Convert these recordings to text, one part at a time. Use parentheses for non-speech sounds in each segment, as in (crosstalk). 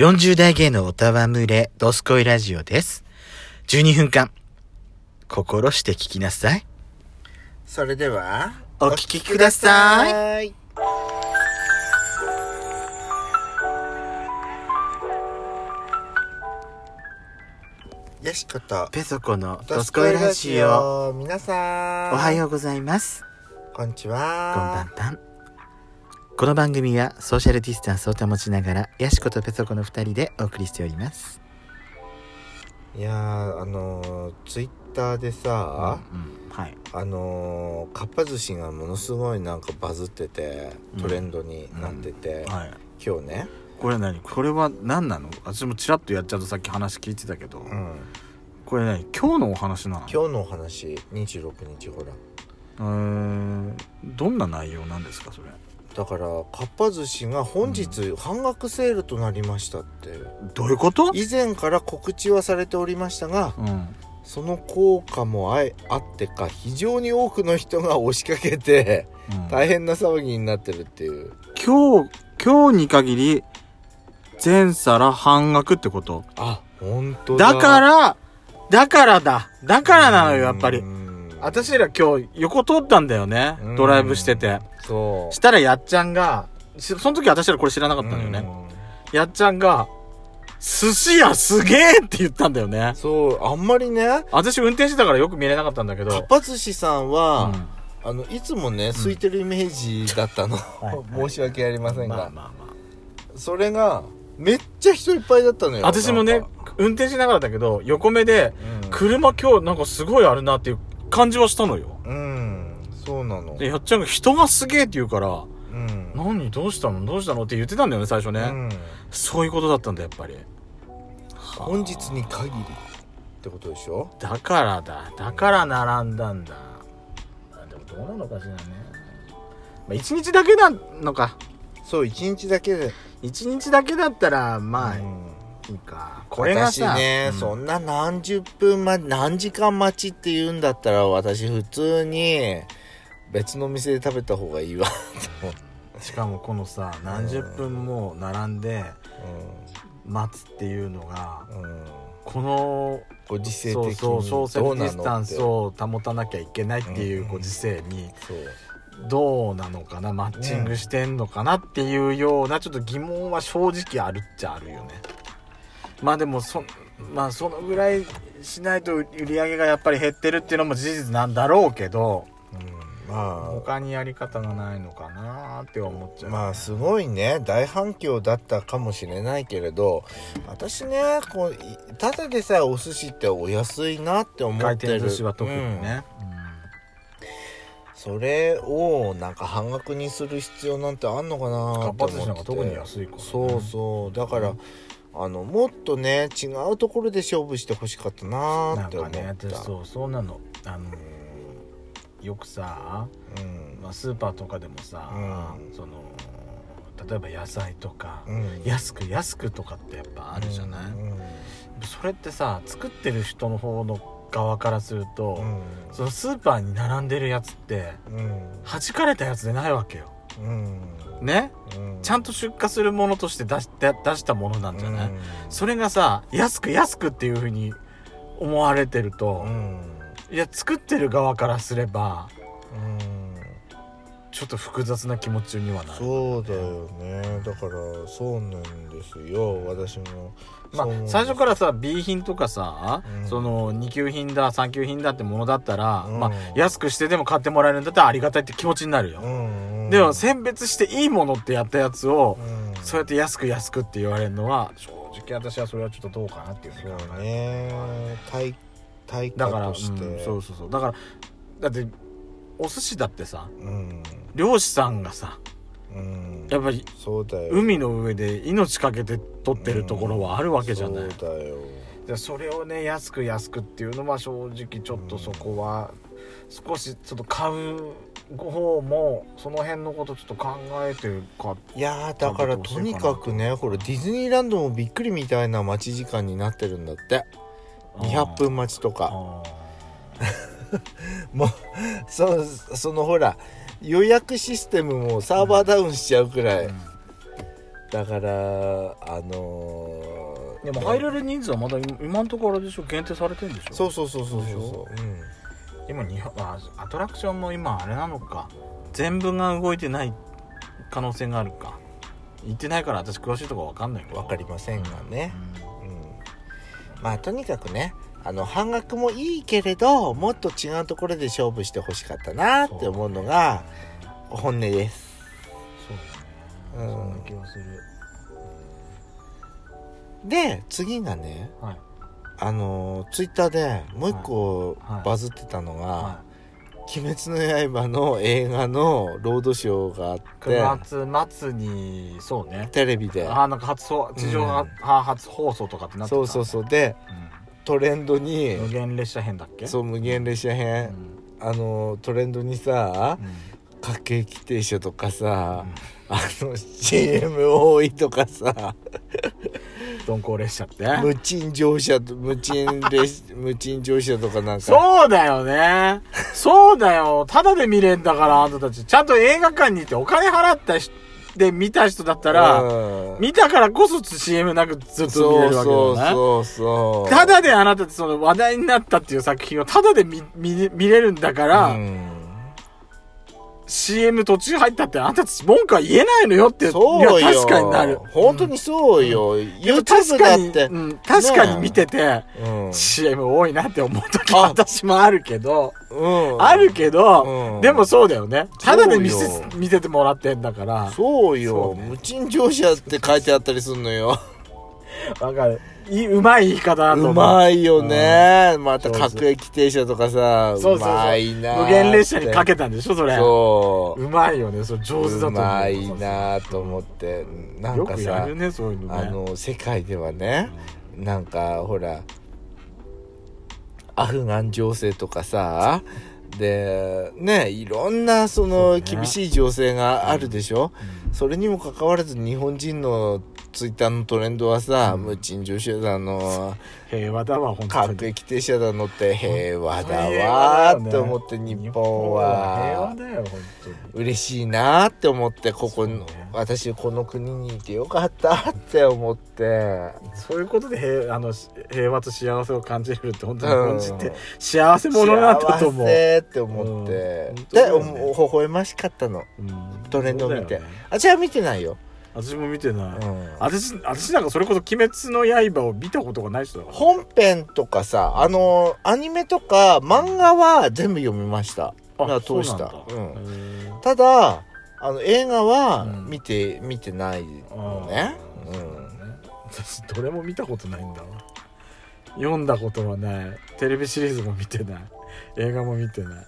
40代芸のおたわむれ、ドスコイラジオです。12分間、心して聞きなさい。それでは、お聞きください。い。よしこと、ペソコのドスコイラジオ。オ。皆さん。おはようございます。う。こんにちこんばんは。この番組はソーシャルディスタンスを保ちながら、ヤシコとペソコの二人でお送りしております。いやー、あのー、ツイッターでさ、うん、はい。あのー、かっぱ寿司がものすごいなんかバズってて、トレンドになってて、はい。今日ね、これ何？これは何なの？私もちらっとやっちゃうとさっき話聞いてたけど、うん、これ何？今日のお話なの？今日のお話、26日ほら。えー、どんな内容なんですかそれ？だからかっぱ寿司が本日半額セールとなりましたって。どういうこと？以前から告知はされておりましたがうん。その効果もあえあってか非常に多くの人が押しかけてうん。大変な騒ぎになってるっていう。今日今日に限り全皿半額ってこと？あ本当だ。だからだからだ。だからなのよやっぱり。うん。私ら今日横通ったんだよね。うん。ドライブしててそう。したらやっちゃんがしその時私らこれ知らなかったんだよね。やっちゃんが寿司屋すげえって言ったんだよね。うんそうあんまりね私運転してたからよく見れなかったんだけど。かっぱ寿司さんは、うん。あのいつもね空いてるイメージだったの、はい (laughs) 申し訳ありませんが、まあまあまあそれがめっちゃ人いっぱいだったのよ。私もね運転しながらだけど、横目で、うん。車今日なんかすごいあるなっていう感じはしたのよ。うんそうなので、やっちゃんが人がすげえって言うから、うん何？どうしたの？どうしたの？って言ってたんだよね、最初ね。うんそういうことだったんだ、やっぱり。本日に限りってことでしょ？だからだ。だから並んだんだ。あでもどうなのかしらね。まあ、一日だけなのか。そう一日だけで一日だけだったら、まあ、いうんいか。これがさ、私ね、うんそんな何十分ま何時間待ちって言うんだったら私普通に別の店で食べた方がいいわ。しかもこのさ、何十分も並んで待つっていうのが、うん、うん、このご時世そう的にそうソーシャルディスタンスを保たなきゃいけないっていううん。ご時世にそう。どうなのかなマッチングしてんのかなっていうようなちょっと疑問は正直あるっちゃあるよね。まあでもそまあそのぐらいしないと売り上げがやっぱり減ってるっていうのも事実なんだろうけどうん、まあ。他にやり方がないのかなって思っちゃう、まあすごいね。大反響だったかもしれないけれど私ねこういただでさえお寿司ってお安いなって思回ってる。転寿司は特にうん。ね、それをなんか半額にする必要なんてあんのかなって思って。特に安いからね。そうそう。だからあのもっとね違うところで勝負してほしかったうん、ななんって思った。かね私そうそうなの。あのーよくさうん。まあ、スーパーとかでもさ、うん。その例えば野菜とか、うん。安く安くとかってやっぱあるじゃない、うん。それってさ作ってる人の方の側からすると、うん。そのスーパーに並んでるやつってうん。弾かれたやつでないわけよ。うん。ね？うん。ちゃんと出荷するものとして出して出したものなんじゃない、うん。それがさ安く安くっていう風に思われてると、うんいや作ってる側からすればうんちょっと複雑な気持ちにはなる。そうだよね。だからそうなんですよ。私もまあ最初からさ B 品とかさ、うん。その2級品だ3級品だってものだったら、うん。まあ安くしてでも買ってもらえるんだったらありがたいって気持ちになるよ、うんでも選別していいものってやったやつを、うん。そうやって安く安くって言われるのは正直私はそれはちょっとどうかなっていう。ふうに考そうえね。対対だから、うん価としてそうそうそう。だからだってお寿司だってさうん。漁師さんがさうん。やっぱりそうだよ。海の上で命かけて取ってるところはあるわけじゃない、そうだよ。でそれをね安く安くっていうのは正直ちょっとそこは少しちょっと買う方もその辺のことちょっと考えてるか。いやーだからとにかくねほらディズニーランドもびっくりみたいな待ち時間になってるんだって200分待ちとか。あ (laughs) もうそそのほら予約システムもサーバーダウンしちゃうくらい、ーだからあのでも入れる人数はまだ今今のところでしょ？限定されてるんでしょ？そうそうそうそうそう。そう、うん。今日本あアトラクションも今あれなのか。全部が動いてない可能性があるか。行ってないから私詳しいところわかんないけど。わかりませんがね、うんうん、まあとにかくねあの半額もいいけれどもっと違うところで勝負してほしかったなって思うのが本音です。そうだね、うん。そんな気がする。で次がねはい。あのツイッターでもう一個はい。バズってたのがは「鬼滅の刃」の映画のロードショーがあっい、て9月末にそうね。テレビで。あなんか初放地上が、うんは初放送とかってなってた。そうそうそう。でトレンドにうん無限列車編だっけ？そう無限列車う編ん。あのトレンドにさうん。各駅停車とかさあの (laughs) CM 多いとかさ鈍行列車って。無賃乗車無賃列 (laughs) 無賃乗車とかなんか。そうだよね。そうだよ。ただで見れんだからあんたたち。ちゃんと映画館に行ってお金払った人で見た人だったら、うん。見たからこそ CM なくずっと見れるわけだよねそうそうそうただであなたその話題になったっていう作品をただで見見見れるんだから、うん、CM 途中入ったってあなたたち文句は言えないのよって。そうよ。いや確かになる。本当にそうよ、でも YouTube 確かに、だって、うん、確かに見てて、うん。CM 多いなって思う時あ。私もあるけど、うん。あるけど、うん。でもそうだよね。ただで見せ見せてもらってんだから。そうよ。そうね。無賃乗車って書いてあったりすんのよわかる。いいうまい言い方だと思う。うまいよね、また各駅停車とかさそうそうそう。まいなー無限列車にかけけたんでしょそれ。そう。うまいよね。それ上手だとう思う。まいなーと思って。なんよかさねそういうのね。あの世界ではねなんかほらアフガン情勢とかさでねいろんなそのね。厳しい情勢があるでしょ、うん。それにもかかわらず日本人のツイッターのトレンドはさ、うん。無賃乗車だの。平和だわ本当各に。駅停車だのって平和だわって思って日本平和はだよ本当に。嬉しいなーって思ってここね。私この国にいてよかったって思って。そういうことで平あの平和と幸せを感じれるって本当にうん。日本人って幸せ者なんだと思う、幸せって思って、うん。でねお微笑ましかったの。うん。トレンドを見て、ね。あじゃあ見てないよ、私も見てない、うん。私私なんかそれこそ「鬼滅の刃」を見たことがない人だから。本編とかさあのアニメとか漫画は全部読みました。あ通した。そうなんだ。うん。へー。ただあの映画はうん。見て、見てないのね。うだね私どれも見たことないんだわ。読んだことはない。テレビシリーズも見てない。映画も見てない。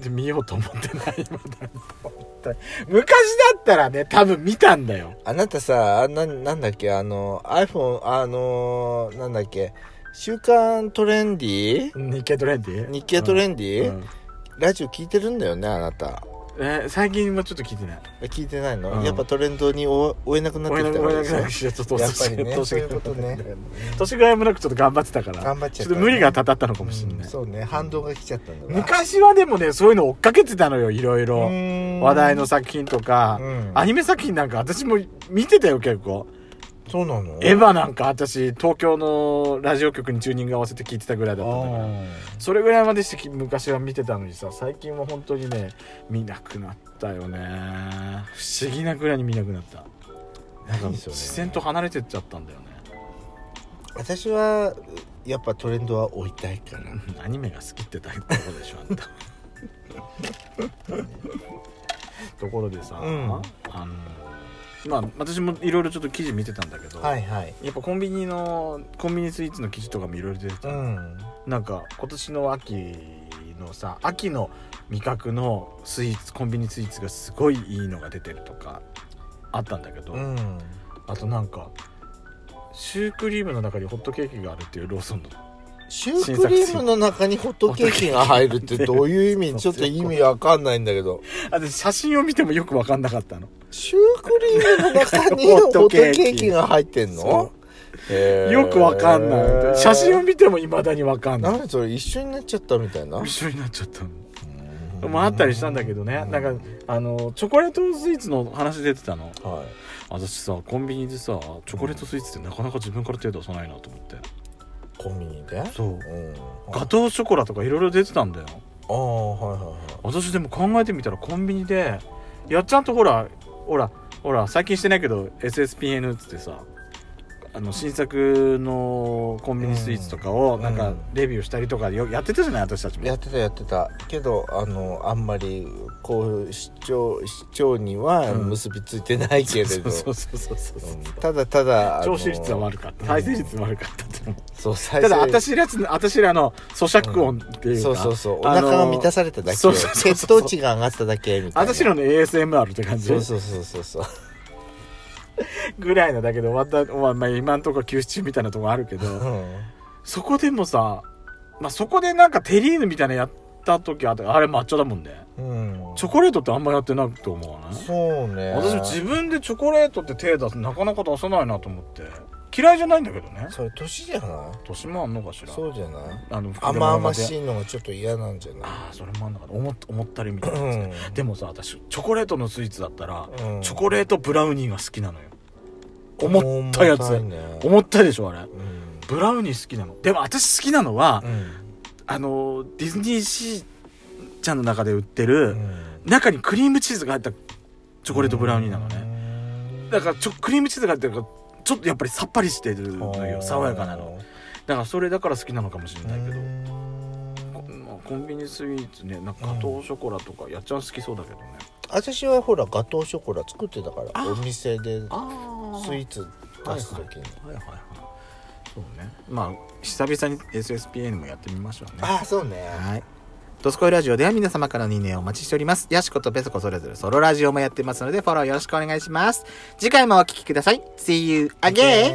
で見ようと思ってない。今だ昔だったらね多分見たんだよ。あなたさあななんだっけあの iPhone あのなんだっけ週刊トレンディ日経トレンディ日経トレンディ、うん。ラジオ聞いてるんだよねあなたえ最近はちょっと聞いてない。聞いてないの、うん。やっぱトレンドに追追えなくなってきた。からでしょちょっと年そうい年がやもなくちょっと頑張ってたから。頑張っちゃったね。ちょっと無理がたたったのかもしれない、うんそうね。反動が来ちゃったんだな昔はでもねそういうの追っかけてたのよいろいろ。話話題の作品とか、うん。アニメ作品なんか私も見てたよ結構そうなの？エヴァなんか私東京のラジオ局にチューニング合わせて聞いてたぐらいだったんだからそれぐらいまでして昔は見てたのにさ最近は本当にね見なくなったよね。不思議なぐらいに見なくなった。なんか何それ？視線と離れてっちゃったんだよね。私はやっぱトレンドは追いたいから。うんアニメが好きってだけとこでしょあんた。(laughs) ところでさ、うん。あのまあ私もいろいろちょっと記事見てたんだけど、はいはい。やっぱコンビニのコンビニスイーツの記事とかもいろいろ出てた、うん。なんか今年の秋のさ秋の味覚のスイーツコンビニスイーツがすごいいいのが出てるとかあったんだけど、うん。あとなんかシュークリームの中にホットケーキがあるっていうローソンのシュークリームの中にホットケーキが入るってどういう意味？ちょっと意味わかんないんだけど。あで写真を見てもよく分かんなかったの？シュークリームの中にホットケーキが入ってんの？よく分かんない。写真を見てもいまだに分かんない。なんでそれ一緒になっちゃったみたいな？一緒になっちゃったの。もあったりしたんだけどね。なんかあのチョコレートスイーツの話出てたの。はい。私さコンビニでさチョコレートスイーツってなかなか自分から手出さないなと思ってコンビニで？そう。うん。ガトーショコラとかいろいろ出てたんだよ。ああはいはいはい。私でも考えてみたらコンビニでやっちゃんとほらほらほら最近してないけど SSPN っつってさあの新作のコンビニスイーツとかをうん。なんかうん。レビューしたりとかよやってたじゃない？私たちも。やってたやってた。けどあのあんまりこう視聴視聴にはうん。結びついてないけれど、そうそうそうそうそうう。ん。ただただあの聴取率は悪かった。再生率悪かったそう再ただ生私らつ私らの咀嚼音っていうか、そうそうそう。お腹が満たされただけ。そうそうそうそう血糖値が上がっただけみたいな。私らの ASMR って感じ。そうそうそうそうそう。ぐらいのだけど終わった、まあ、まあ今んとこ休止中みたいなとこあるけどうん。そこでもさ、まあ、そこでなんかテリーヌみたいなのやった時あれ抹茶だもんね。うん。チョコレートってあんまやってないと思わない？そうね。私も自分でチョコレートって手出すなかなか出さないなと思って嫌いじゃないんだけどね。それ年じゃない？年もあんのかしら。そうじゃない？あの甘々いしいのがちょっと嫌なんじゃない？ああそれもあんのかな。思っ思ったりみたいなやつ。ね、うん。でもさ私チョコレートのスイーツだったら、うん。チョコレートブラウニーが好きなのよ。思ったやつ。思ったでしょあれ。うん。ブラウニー好きなの。でも私好きなのは、うん。あのディズニーシーちゃんの中で売ってる、うん。中にクリームチーズが入ったチョコレートブラウニーなのね。だからちょクリームチーズが入ってるからちょっとやっぱりさっぱりしてるのよ爽やかなの。だからそれだから好きなのかもしれないけど、こまあコンビニスイーツねなんかガトーショコラとかやっちゃん好きそうだけどね。私はほらガトーショコラ作ってたからあお店であスイーツ出す時に。はいはいはい。そうね。まあ久々に SSPN もやってみましょうね。ああそうね。はい。ドスコイラジオでは皆様からの2年をお待ちしております。ヤシコとペソコそれぞれソロラジオもやってますのでフォローよろしくお願いします。次回もお聴きください。See you again!